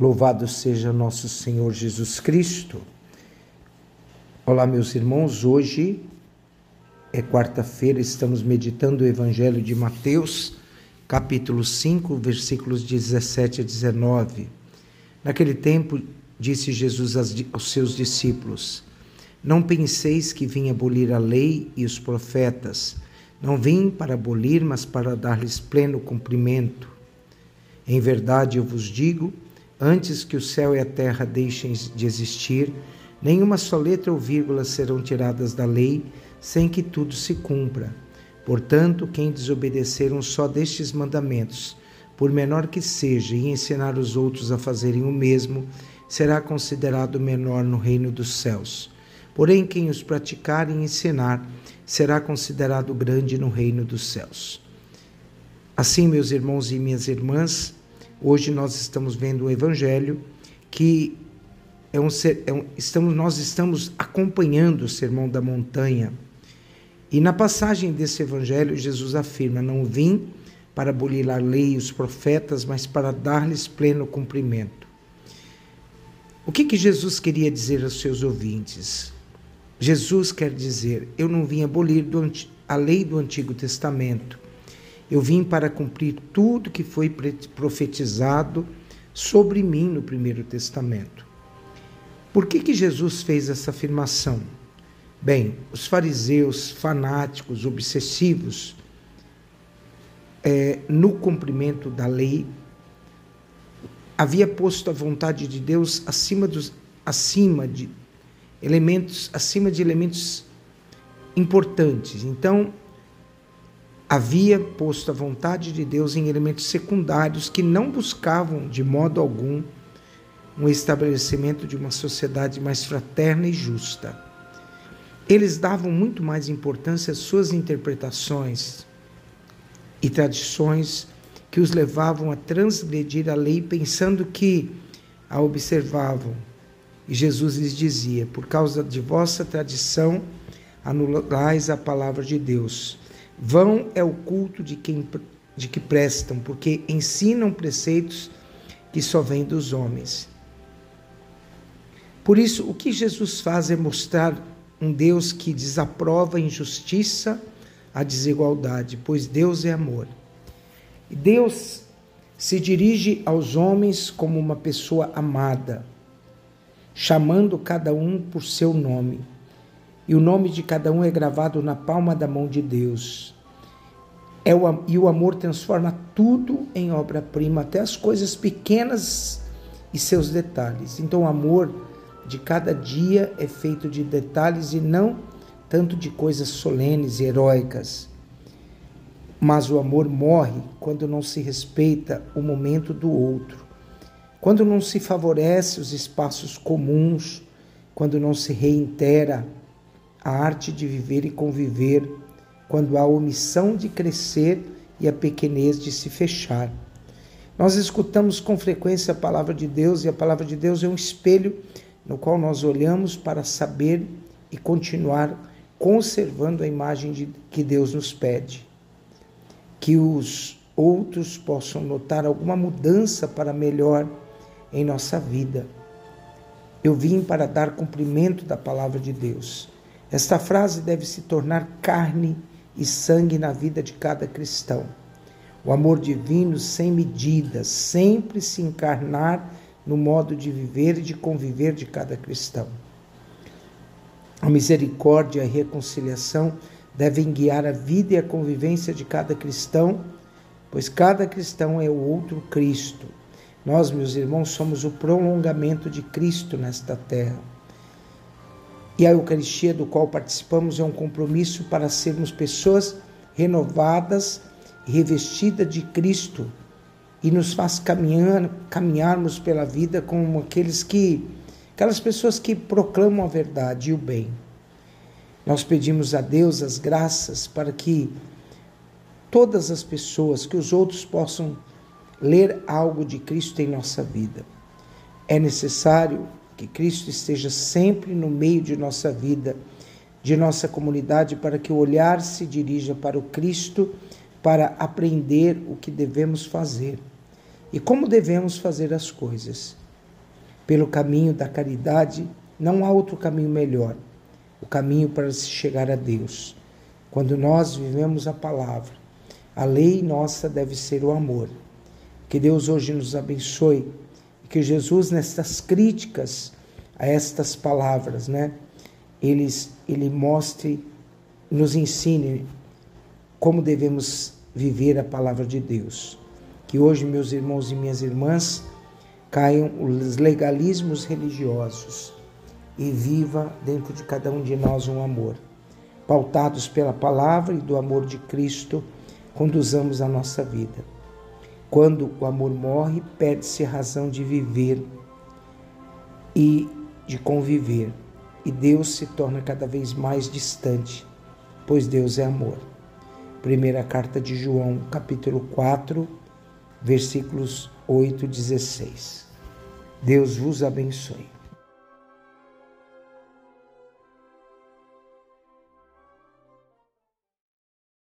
Louvado seja nosso Senhor Jesus Cristo. Olá, meus irmãos. Hoje é quarta-feira, estamos meditando o Evangelho de Mateus, capítulo 5, versículos 17 a 19. Naquele tempo, disse Jesus aos seus discípulos: Não penseis que vim abolir a lei e os profetas. Não vim para abolir, mas para dar-lhes pleno cumprimento. Em verdade eu vos digo, Antes que o céu e a terra deixem de existir, nenhuma só letra ou vírgula serão tiradas da lei, sem que tudo se cumpra. Portanto, quem desobedecer um só destes mandamentos, por menor que seja, e ensinar os outros a fazerem o mesmo, será considerado menor no reino dos céus. Porém, quem os praticar e ensinar, será considerado grande no reino dos céus. Assim, meus irmãos e minhas irmãs, Hoje nós estamos vendo um evangelho que é um, é um, estamos, nós estamos acompanhando o Sermão da Montanha. E na passagem desse evangelho, Jesus afirma: Não vim para abolir a lei e os profetas, mas para dar-lhes pleno cumprimento. O que, que Jesus queria dizer aos seus ouvintes? Jesus quer dizer: Eu não vim abolir a lei do Antigo Testamento, eu vim para cumprir tudo que foi profetizado sobre mim no Primeiro Testamento. Por que, que Jesus fez essa afirmação? Bem, os fariseus fanáticos, obsessivos, é, no cumprimento da lei, havia posto a vontade de Deus acima dos acima de elementos acima de elementos importantes. Então, havia posto a vontade de Deus em elementos secundários que não buscavam de modo algum um estabelecimento de uma sociedade mais fraterna e justa. Eles davam muito mais importância às suas interpretações e tradições que os levavam a transgredir a lei pensando que a observavam. E Jesus lhes dizia: Por causa de vossa tradição, anulais a palavra de Deus. Vão é o culto de quem de que prestam, porque ensinam preceitos que só vêm dos homens. Por isso, o que Jesus faz é mostrar um Deus que desaprova a injustiça, a desigualdade, pois Deus é amor. E Deus se dirige aos homens como uma pessoa amada, chamando cada um por seu nome e o nome de cada um é gravado na palma da mão de Deus. É o, e o amor transforma tudo em obra-prima, até as coisas pequenas e seus detalhes. Então, o amor de cada dia é feito de detalhes e não tanto de coisas solenes e heróicas. Mas o amor morre quando não se respeita o momento do outro, quando não se favorece os espaços comuns, quando não se reitera a arte de viver e conviver, quando há omissão de crescer e a pequenez de se fechar. Nós escutamos com frequência a palavra de Deus e a palavra de Deus é um espelho no qual nós olhamos para saber e continuar conservando a imagem de, que Deus nos pede. Que os outros possam notar alguma mudança para melhor em nossa vida. Eu vim para dar cumprimento da palavra de Deus. Esta frase deve se tornar carne e sangue na vida de cada cristão. O amor divino sem medida, sempre se encarnar no modo de viver e de conviver de cada cristão. A misericórdia e a reconciliação devem guiar a vida e a convivência de cada cristão, pois cada cristão é o outro Cristo. Nós, meus irmãos, somos o prolongamento de Cristo nesta terra. E a Eucaristia do qual participamos é um compromisso para sermos pessoas renovadas revestidas de Cristo e nos faz caminhar, caminharmos pela vida como aqueles que aquelas pessoas que proclamam a verdade e o bem. Nós pedimos a Deus as graças para que todas as pessoas, que os outros possam ler algo de Cristo em nossa vida. É necessário que Cristo esteja sempre no meio de nossa vida, de nossa comunidade, para que o olhar se dirija para o Cristo, para aprender o que devemos fazer e como devemos fazer as coisas. pelo caminho da caridade, não há outro caminho melhor. O caminho para se chegar a Deus. Quando nós vivemos a palavra, a lei nossa deve ser o amor. Que Deus hoje nos abençoe que Jesus, nestas críticas a estas palavras, né, eles, ele mostre, nos ensine como devemos viver a palavra de Deus. Que hoje, meus irmãos e minhas irmãs, caiam os legalismos religiosos e viva dentro de cada um de nós um amor. Pautados pela palavra e do amor de Cristo, conduzamos a nossa vida. Quando o amor morre, perde-se a razão de viver e de conviver, e Deus se torna cada vez mais distante, pois Deus é amor. Primeira carta de João, capítulo 4, versículos 8 e 16. Deus vos abençoe.